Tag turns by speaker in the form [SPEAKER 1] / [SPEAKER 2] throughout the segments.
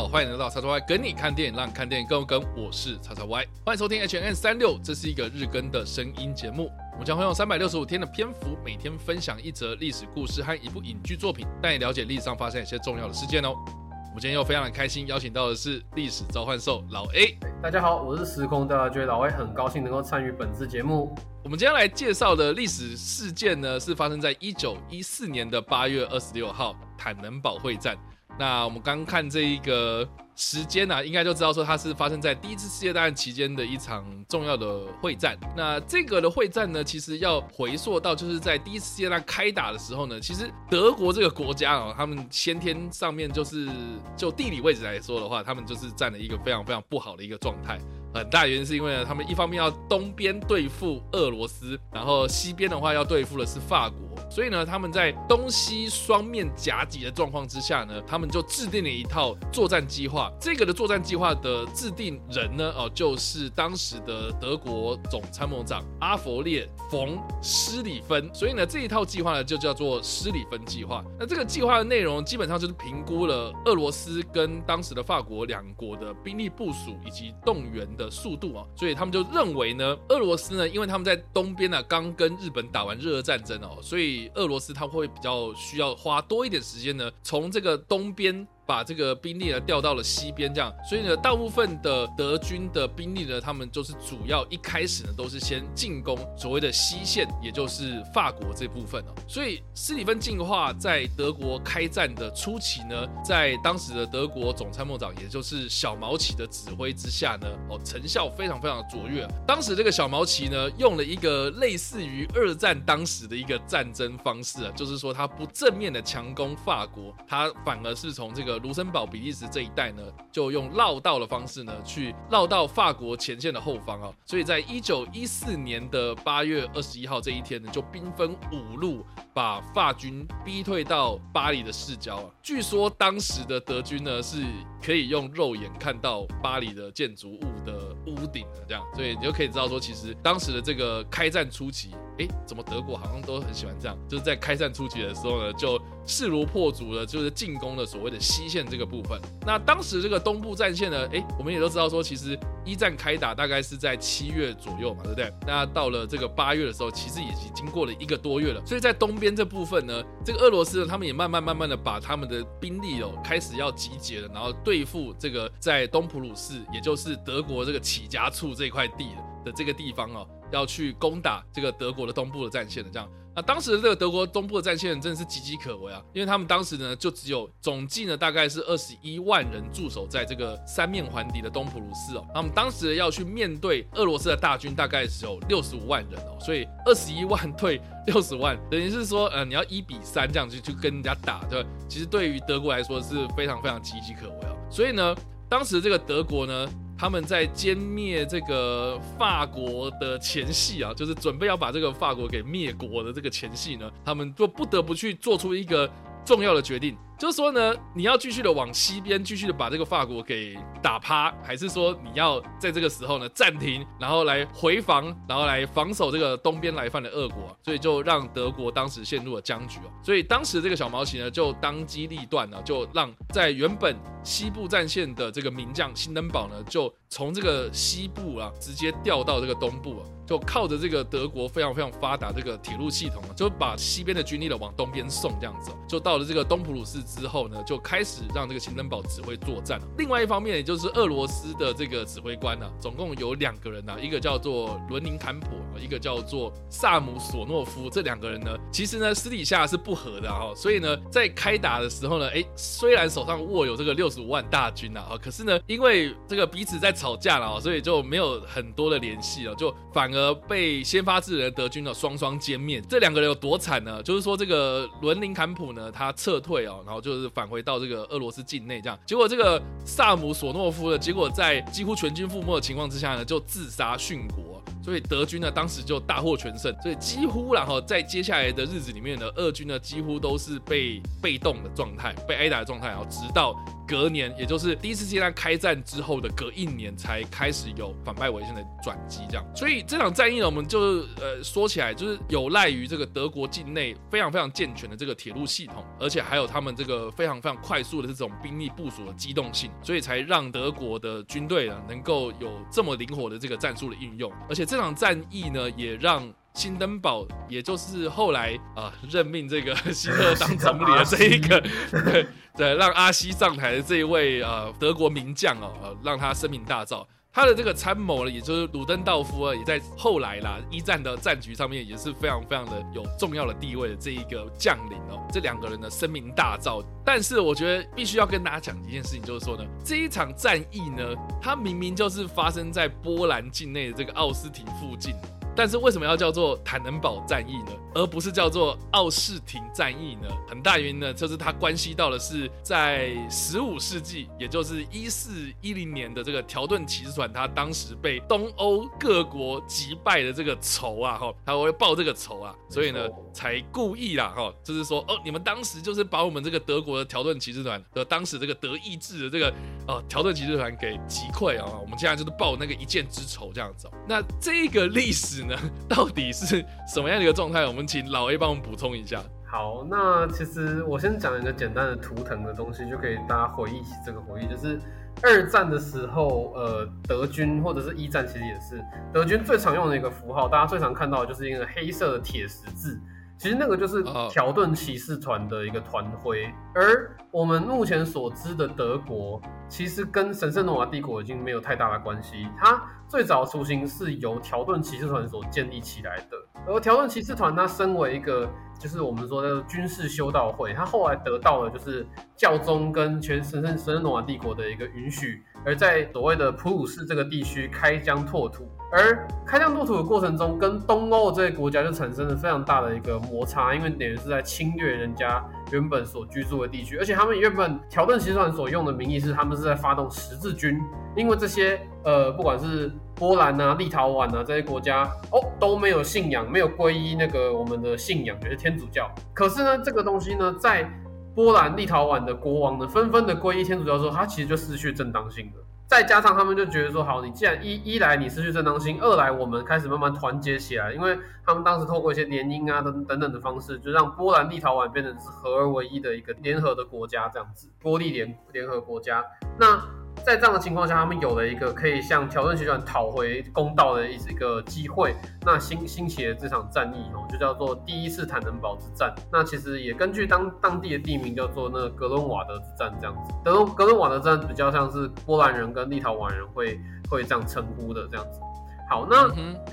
[SPEAKER 1] 家好，欢迎来到叉叉 Y 跟你看电影，让看电影更有梗。我是叉叉 Y，欢迎收听 H N 三六，这是一个日更的声音节目。我们将会用三百六十五天的篇幅，每天分享一则历史故事和一部影剧作品，带你了解历史上发生一些重要的事件哦。我们今天又非常的开心，邀请到的是历史召唤兽老 A。
[SPEAKER 2] 大家好，我是时空大觉老 A，很高兴能够参与本次节目。
[SPEAKER 1] 我们今天来介绍的历史事件呢，是发生在一九一四年的八月二十六号坦能堡会战。那我们刚看这一个时间呢，应该就知道说它是发生在第一次世界大战期间的一场重要的会战。那这个的会战呢，其实要回溯到就是在第一次世界大战开打的时候呢，其实德国这个国家啊，他们先天上面就是就地理位置来说的话，他们就是占了一个非常非常不好的一个状态。很大原因是因为呢，他们一方面要东边对付俄罗斯，然后西边的话要对付的是法国，所以呢，他们在东西双面夹击的状况之下呢，他们就制定了一套作战计划。这个的作战计划的制定人呢，哦，就是当时的德国总参谋长阿弗列冯施里芬。所以呢，这一套计划呢，就叫做施里芬计划。那这个计划的内容基本上就是评估了俄罗斯跟当时的法国两国的兵力部署以及动员。的速度啊，所以他们就认为呢，俄罗斯呢，因为他们在东边呢刚跟日本打完日俄战争哦，所以俄罗斯他会比较需要花多一点时间呢，从这个东边。把这个兵力呢调到了西边，这样，所以呢，大部分的德军的兵力呢，他们就是主要一开始呢都是先进攻所谓的西线，也就是法国这部分哦。所以斯里芬进化在德国开战的初期呢，在当时的德国总参谋长，也就是小毛奇的指挥之下呢，哦，成效非常非常的卓越。当时这个小毛奇呢，用了一个类似于二战当时的一个战争方式啊，就是说他不正面的强攻法国，他反而是从这个。卢森堡、比利时这一带呢，就用绕道的方式呢，去绕到法国前线的后方啊。所以在一九一四年的八月二十一号这一天呢，就兵分五路，把法军逼退到巴黎的市郊啊。据说当时的德军呢，是可以用肉眼看到巴黎的建筑物的屋顶的，这样，所以你就可以知道说，其实当时的这个开战初期。哎，怎么德国好像都很喜欢这样？就是在开战初期的时候呢，就势如破竹的，就是进攻了所谓的西线这个部分。那当时这个东部战线呢，诶，我们也都知道说，其实一战开打大概是在七月左右嘛，对不对？那到了这个八月的时候，其实已经经过了一个多月了。所以在东边这部分呢，这个俄罗斯呢，他们也慢慢慢慢的把他们的兵力哦开始要集结了，然后对付这个在东普鲁士，也就是德国这个起家处这块地的这个地方哦。要去攻打这个德国的东部的战线的，这样，那当时的这个德国东部的战线真的是岌岌可危啊，因为他们当时呢就只有总计呢大概是二十一万人驻守在这个三面环敌的东普鲁士哦，他们当时要去面对俄罗斯的大军大概只有六十五万人哦，所以二十一万对六十万，等于是说呃你要一比三这样去去跟人家打，对吧？其实对于德国来说是非常非常岌岌可危哦，所以呢，当时这个德国呢。他们在歼灭这个法国的前夕啊，就是准备要把这个法国给灭国的这个前夕呢，他们就不得不去做出一个重要的决定。就是说呢，你要继续的往西边，继续的把这个法国给打趴，还是说你要在这个时候呢暂停，然后来回防，然后来防守这个东边来犯的俄国？所以就让德国当时陷入了僵局哦。所以当时这个小毛奇呢，就当机立断呢，就让在原本西部战线的这个名将辛登堡呢，就从这个西部啊直接调到这个东部啊，就靠着这个德国非常非常发达这个铁路系统啊，就把西边的军力呢往东边送，这样子，就到了这个东普鲁士。之后呢，就开始让这个秦登堡指挥作战。另外一方面，也就是俄罗斯的这个指挥官呢，总共有两个人呢，一个叫做伦宁坎普，一个叫做萨姆索诺夫。这两个人呢，其实呢私底下是不和的哈。所以呢，在开打的时候呢，哎，虽然手上握有这个六十五万大军呐，啊，可是呢，因为这个彼此在吵架了，所以就没有很多的联系了，就反而被先发制人的德军呢双双歼灭。这两个人有多惨呢？就是说这个伦宁坎普呢，他撤退哦，然后。就是返回到这个俄罗斯境内，这样结果这个萨姆索诺夫呢，结果在几乎全军覆没的情况之下呢，就自杀殉国，所以德军呢当时就大获全胜，所以几乎然后在接下来的日子里面呢，俄军呢几乎都是被被动的状态，被挨打的状态，然后直到。隔年，也就是第一次世界大战开战之后的隔一年，才开始有反败为胜的转机。这样，所以这场战役呢，我们就呃说起来，就是有赖于这个德国境内非常非常健全的这个铁路系统，而且还有他们这个非常非常快速的这种兵力部署的机动性，所以才让德国的军队呢能够有这么灵活的这个战术的运用。而且这场战役呢，也让新登堡，也就是后来啊任命这个 希特 当总理的这一个，对 对，让阿西上台的这一位呃德国名将哦，呃让他声名大噪。他的这个参谋呢，也就是鲁登道夫啊，也在后来啦一战的战局上面也是非常非常的有重要的地位的这一个将领哦。这两个人的声名大噪，但是我觉得必须要跟大家讲一件事情，就是说呢，这一场战役呢，它明明就是发生在波兰境内的这个奥斯汀附近。但是为什么要叫做坦能堡战役呢，而不是叫做奥士廷战役呢？很大原因呢，就是它关系到的是在十五世纪，也就是一四一零年的这个条顿骑士团，它当时被东欧各国击败的这个仇啊，哈，他会报这个仇啊，所以呢，才故意啦，哈，就是说，哦，你们当时就是把我们这个德国的条顿骑士团的当时这个德意志的这个呃条顿骑士团给击溃啊，我们现在就是报那个一箭之仇这样子。那这个历史。呢，到底是什么样的一个状态？我们请老 A 帮我们补充一下。
[SPEAKER 2] 好，那其实我先讲一个简单的图腾的东西，就可以大家回忆起这个回忆，就是二战的时候，呃，德军或者是一战，其实也是德军最常用的一个符号，大家最常看到的就是一个黑色的铁十字。其实那个就是条顿骑士团的一个团徽，而我们目前所知的德国，其实跟神圣罗马帝国已经没有太大的关系。它最早雏形是由条顿骑士团所建立起来的，而条顿骑士团它身为一个。就是我们说的军事修道会，它后来得到了就是教宗跟全神圣神圣罗马帝国的一个允许，而在所谓的普鲁士这个地区开疆拓土，而开疆拓土的过程中，跟东欧这些国家就产生了非常大的一个摩擦，因为等于是在侵略人家原本所居住的地区，而且他们原本条顿骑士团所用的名义是他们是在发动十字军，因为这些呃不管是。波兰啊、立陶宛啊这些国家哦都没有信仰，没有皈依那个我们的信仰，就是天主教。可是呢，这个东西呢，在波兰、立陶宛的国王呢，纷纷的皈依天主教之后，他其实就失去正当性了。再加上他们就觉得说，好，你既然一一来你失去正当性，二来我们开始慢慢团结起来，因为他们当时透过一些联姻啊等等等的方式，就让波兰、立陶宛变成是合而为一的一个联合的国家，这样子，波利联联合国家。那在这样的情况下，他们有了一个可以向条顿集团讨回公道的一一个机会。那兴兴起的这场战役哦，就叫做第一次坦能堡之战。那其实也根据当当地的地名叫做那格伦瓦德之战这样子。德伦格伦瓦德之战比较像是波兰人跟立陶宛人会会这样称呼的这样子。好，那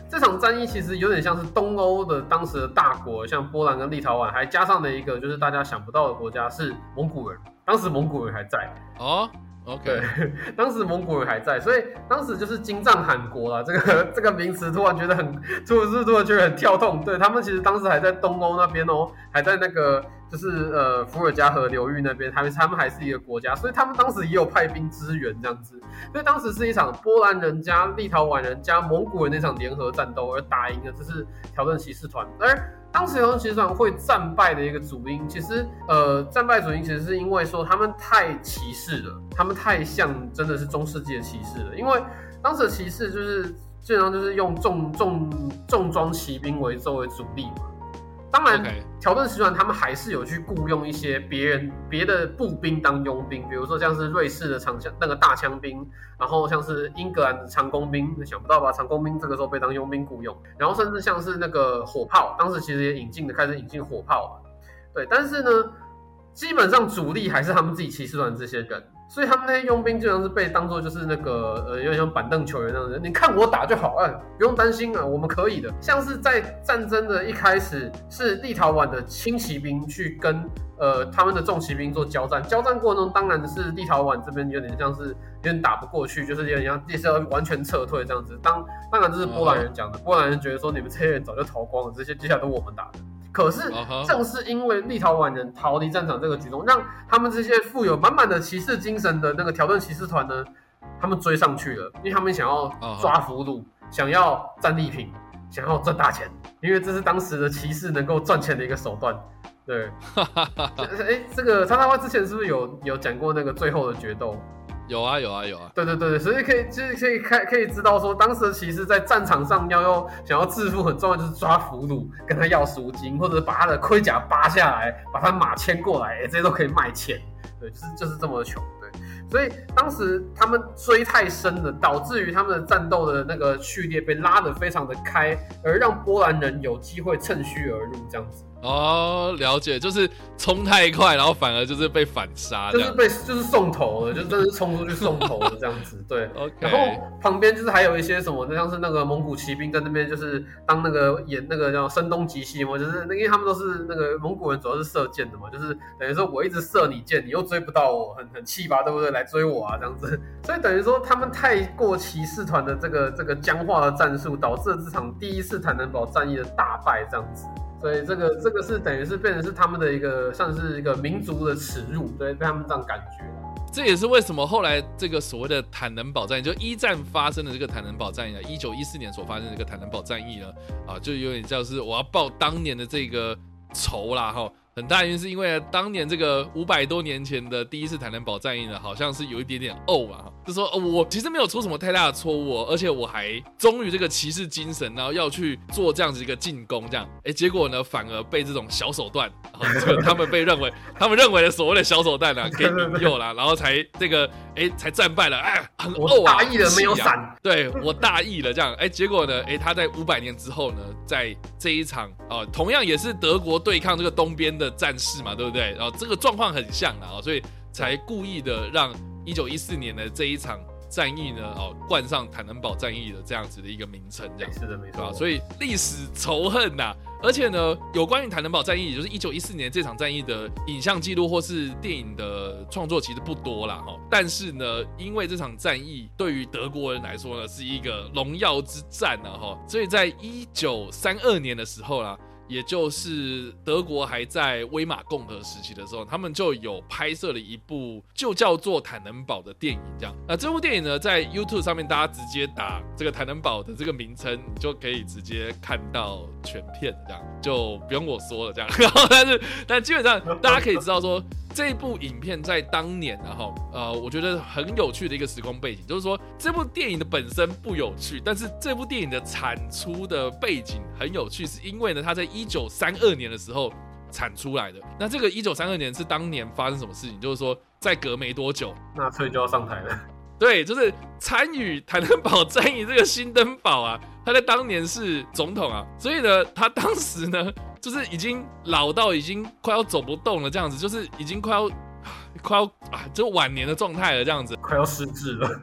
[SPEAKER 2] 这场战役其实有点像是东欧的当时的大国，像波兰跟立陶宛，还加上了一个就是大家想不到的国家是蒙古人。当时蒙古人还在哦。
[SPEAKER 1] OK，
[SPEAKER 2] 当时蒙古人还在，所以当时就是金帐汗国啦。这个 这个名词突然觉得很，突然突然觉得很跳动。对他们其实当时还在东欧那边哦，还在那个就是呃伏尔加河流域那边，他们他们还是一个国家，所以他们当时也有派兵支援这样子。所以当时是一场波兰人加立陶宛人加蒙古人那场联合战斗而打赢了，这是条顿骑士团。而当时条顿骑士团会战败的一个主因，其实呃战败主因其实是因为说他们太骑士了，他们太像真的是中世纪的骑士了。因为当时的骑士就是基本上就是用重重重装骑兵为作为主力嘛。当然，条顿骑团他们还是有去雇佣一些别人别的步兵当佣兵，比如说像是瑞士的长枪那个大枪兵，然后像是英格兰的长弓兵，想不到吧？长弓兵这个时候被当佣兵雇佣，然后甚至像是那个火炮，当时其实也引进的开始引进火炮了，对，但是呢，基本上主力还是他们自己骑士团这些人。所以他们那些佣兵经常是被当做就是那个呃有点像板凳球员那样的，你看我打就好，哎，不用担心啊，我们可以的。像是在战争的一开始，是立陶宛的轻骑兵去跟呃他们的重骑兵做交战，交战过程中当然是立陶宛这边有点像是有点打不过去，就是有点像也是要完全撤退这样子。当当然这是波兰人讲的，波兰人觉得说你们这些人早就逃光了，这些接下来都我们打的。可是，正是因为立陶宛人逃离战场这个举动，让他们这些富有满满的骑士精神的那个条顿骑士团呢，他们追上去了，因为他们想要抓俘虏，想要战利品，想要赚大钱，因为这是当时的骑士能够赚钱的一个手段。对，哎，这个叉叉花之前是不是有有讲过那个最后的决斗？
[SPEAKER 1] 有啊有啊有啊，
[SPEAKER 2] 对对对，所以可以就是可以看可以知道说，当时其实在战场上要要想要致富，很重要就是抓俘虏，跟他要赎金，或者把他的盔甲扒下来，把他马牵过来，这些都可以卖钱。对，就是就是这么穷。对，所以当时他们追太深了，导致于他们的战斗的那个序列被拉得非常的开，而让波兰人有机会趁虚而入这样子。
[SPEAKER 1] 哦，了解，就是冲太快，然后反而就是被反杀，
[SPEAKER 2] 就是被就是送头了，就真的是冲出去送头了这样子。对。然后旁边就是还有一些什么，像是那个蒙古骑兵在那边，就是当那个演那个叫声东击西嘛，就是那因为他们都是那个蒙古人，主要是射箭的嘛，就是等于说我一直射你箭，你又追不到我，很很气吧，对不对？来追我啊，这样子。所以等于说他们太过骑士团的这个这个僵化的战术，导致了这场第一次坦能堡战役的大败，这样子。所以这个这个是等于是变成是他们的一个像是一个民族的耻辱，对，被他们这样感觉
[SPEAKER 1] 这也是为什么后来这个所谓的坦能堡战役，就一战发生的这个坦能堡战役啊，一九一四年所发生的这个坦能堡战役呢，啊，就有点像是我要报当年的这个仇啦，哈。很大原因是因为当年这个五百多年前的第一次坦能堡战役呢，好像是有一点点怄啊，就说我其实没有出什么太大的错误，而且我还忠于这个骑士精神，然后要去做这样子一个进攻，这样，哎，结果呢反而被这种小手段，这个他们被认为他们认为的所谓的小手段呢给引诱了，然后才这个哎才战败了，哎，很怄
[SPEAKER 2] 啊，大意了没有闪，
[SPEAKER 1] 对我大意了这样，哎，结果呢，哎他在五百年之后呢，在这一场啊，同样也是德国对抗这个东边的。战士嘛，对不对？然后这个状况很像啊，所以才故意的让一九一四年的这一场战役呢，哦，冠上坦能堡战役的这样子的一个名称，这样
[SPEAKER 2] 是的，没错。
[SPEAKER 1] 所以历史仇恨呐，而且呢，有关于坦能堡战役，也就是一九一四年这场战役的影像记录或是电影的创作其实不多啦。哈。但是呢，因为这场战役对于德国人来说呢，是一个荣耀之战啊，哈，所以在一九三二年的时候啦。也就是德国还在威玛共和时期的时候，他们就有拍摄了一部就叫做《坦能堡》的电影。这样，那这部电影呢，在 YouTube 上面大家直接打这个“坦能堡”的这个名称，你就可以直接看到全片。这样就不用我说了。这样，然后但是但基本上大家可以知道说。这部影片在当年，然后呃，我觉得很有趣的一个时空背景，就是说这部电影的本身不有趣，但是这部电影的产出的背景很有趣，是因为呢，它在一九三二年的时候产出来的。那这个一九三二年是当年发生什么事情？就是说在隔没多久，
[SPEAKER 2] 纳粹就要上台了。
[SPEAKER 1] 对，就是参与坦能堡战役这个新登堡啊，他在当年是总统啊，所以呢，他当时呢。就是已经老到已经快要走不动了，这样子，就是已经快要快要啊，就晚年的状态了，这样子，
[SPEAKER 2] 快要失智了。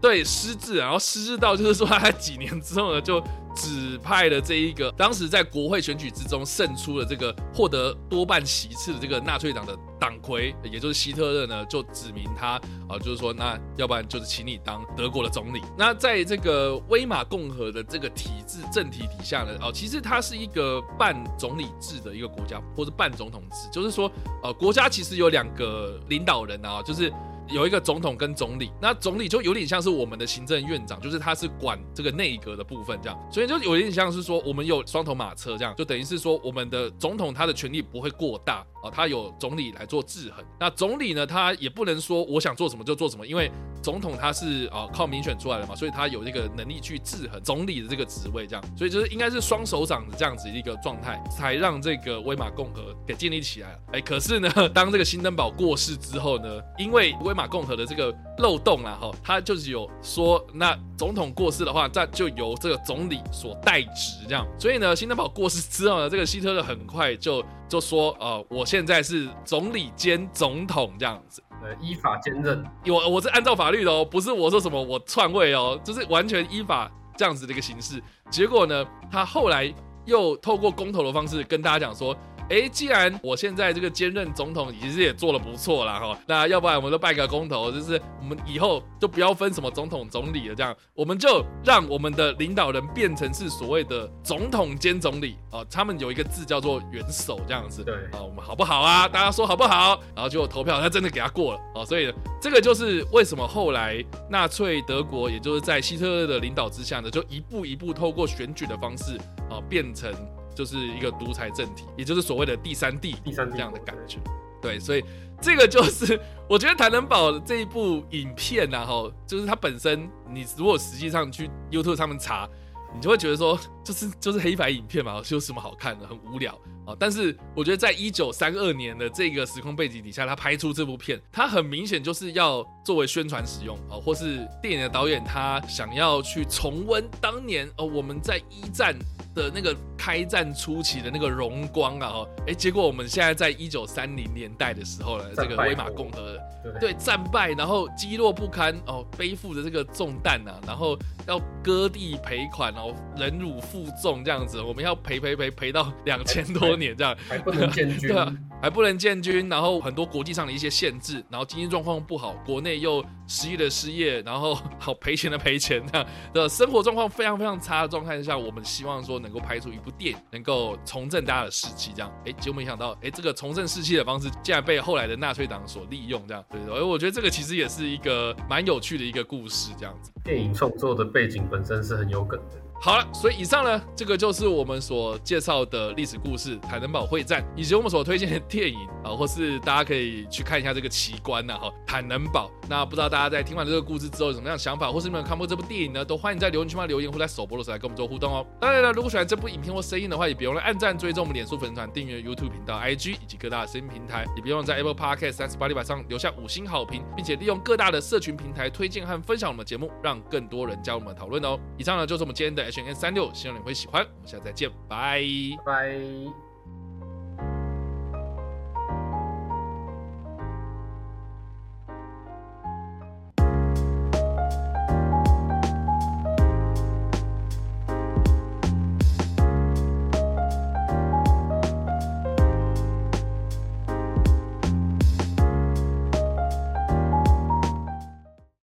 [SPEAKER 1] 对，失智，然后失智到就是说，他几年之后呢，就指派了这一个当时在国会选举之中胜出了这个获得多半席次的这个纳粹党的党魁，也就是希特勒呢，就指明他啊，就是说，那要不然就是请你当德国的总理。那在这个威玛共和的这个体制政体底下呢，哦，其实它是一个半总理制的一个国家，或者半总统制，就是说，呃，国家其实有两个领导人啊，就是。有一个总统跟总理，那总理就有点像是我们的行政院长，就是他是管这个内阁的部分这样，所以就有点像是说我们有双头马车这样，就等于是说我们的总统他的权力不会过大啊，他有总理来做制衡。那总理呢，他也不能说我想做什么就做什么，因为总统他是啊靠民选出来的嘛，所以他有这个能力去制衡总理的这个职位这样，所以就是应该是双手掌的这样子一个状态，才让这个威玛共和给建立起来了。哎，可是呢，当这个新登堡过世之后呢，因为威马共和的这个漏洞啊，哈，他就是有说，那总统过世的话，那就由这个总理所代职，这样。所以呢，新登堡过世之后呢，这个希特勒很快就 就说，呃，我现在是总理兼总统这样子，
[SPEAKER 2] 呃，依法兼任。
[SPEAKER 1] 我我是按照法律的哦，不是我说什么我篡位哦，就是完全依法这样子的一个形式。结果呢，他后来又透过公投的方式跟大家讲说。哎，既然我现在这个兼任总统，其实也做的不错了哈，那要不然我们就拜个公投，就是我们以后就不要分什么总统、总理了，这样我们就让我们的领导人变成是所谓的总统兼总理啊，他们有一个字叫做元首这样子，
[SPEAKER 2] 对
[SPEAKER 1] 啊，我们好不好啊？大家说好不好？然后就投票，他真的给他过了啊，所以这个就是为什么后来纳粹德国，也就是在希特勒的领导之下呢，就一步一步透过选举的方式啊，变成。就是一个独裁政体，也就是所谓的第三帝
[SPEAKER 2] 第三帝
[SPEAKER 1] 这样的感觉。对，所以这个就是我觉得《谭能宝》这一部影片呐，哈，就是它本身，你如果实际上去 YouTube 上面查，你就会觉得说，就是就是黑白影片嘛，有什么好看的，很无聊啊。但是我觉得在一九三二年的这个时空背景底下，他拍出这部片，他很明显就是要作为宣传使用啊，或是电影的导演他想要去重温当年哦我们在一战。的那个开战初期的那个荣光啊，哦，哎，结果我们现在在一九三零年代的时候呢，这个威玛共和对。战败，然后积弱不堪哦，背负着这个重担呐，然后要割地赔款哦，忍辱负重这样子，我们要赔赔赔赔到两千多年这样，
[SPEAKER 2] 还不能建军，
[SPEAKER 1] 对啊，还不能建军，然后很多国际上的一些限制，然后经济状况不好，国内又失业的失业，然后好赔钱的赔钱这样的生活状况非常非常差的状态下，我们希望说。能够拍出一部电影，能够重振大家的士气，这样，哎，结果没想到，哎，这个重振士气的方式竟然被后来的纳粹党所利用，这样，对对，而我觉得这个其实也是一个蛮有趣的一个故事，这样子。
[SPEAKER 2] 电影创作的背景本身是很有梗的。
[SPEAKER 1] 好了，所以以上呢，这个就是我们所介绍的历史故事——坦能堡会战，以及我们所推荐的电影啊，或是大家可以去看一下这个奇观呐，哈，坦能堡。那不知道大家在听完这个故事之后有什么样的想法，或是你们有看过这部电影呢？都欢迎在留言区留言，或在首播的时候来跟我们做互动哦。当然了，如果喜欢这部影片或声音的话，也别忘了按赞、追踪我们脸书粉丝团、订阅 YouTube 频道、IG 以及各大声音平台，也别忘了在 Apple Podcast 三十八里板上留下五星好评，并且利用各大的社群平台推荐和分享我们节目，让更多人加入我们讨论哦。以上呢就是我们今天的 H N 三六。希望你会喜欢，我们下次再见，拜
[SPEAKER 2] 拜。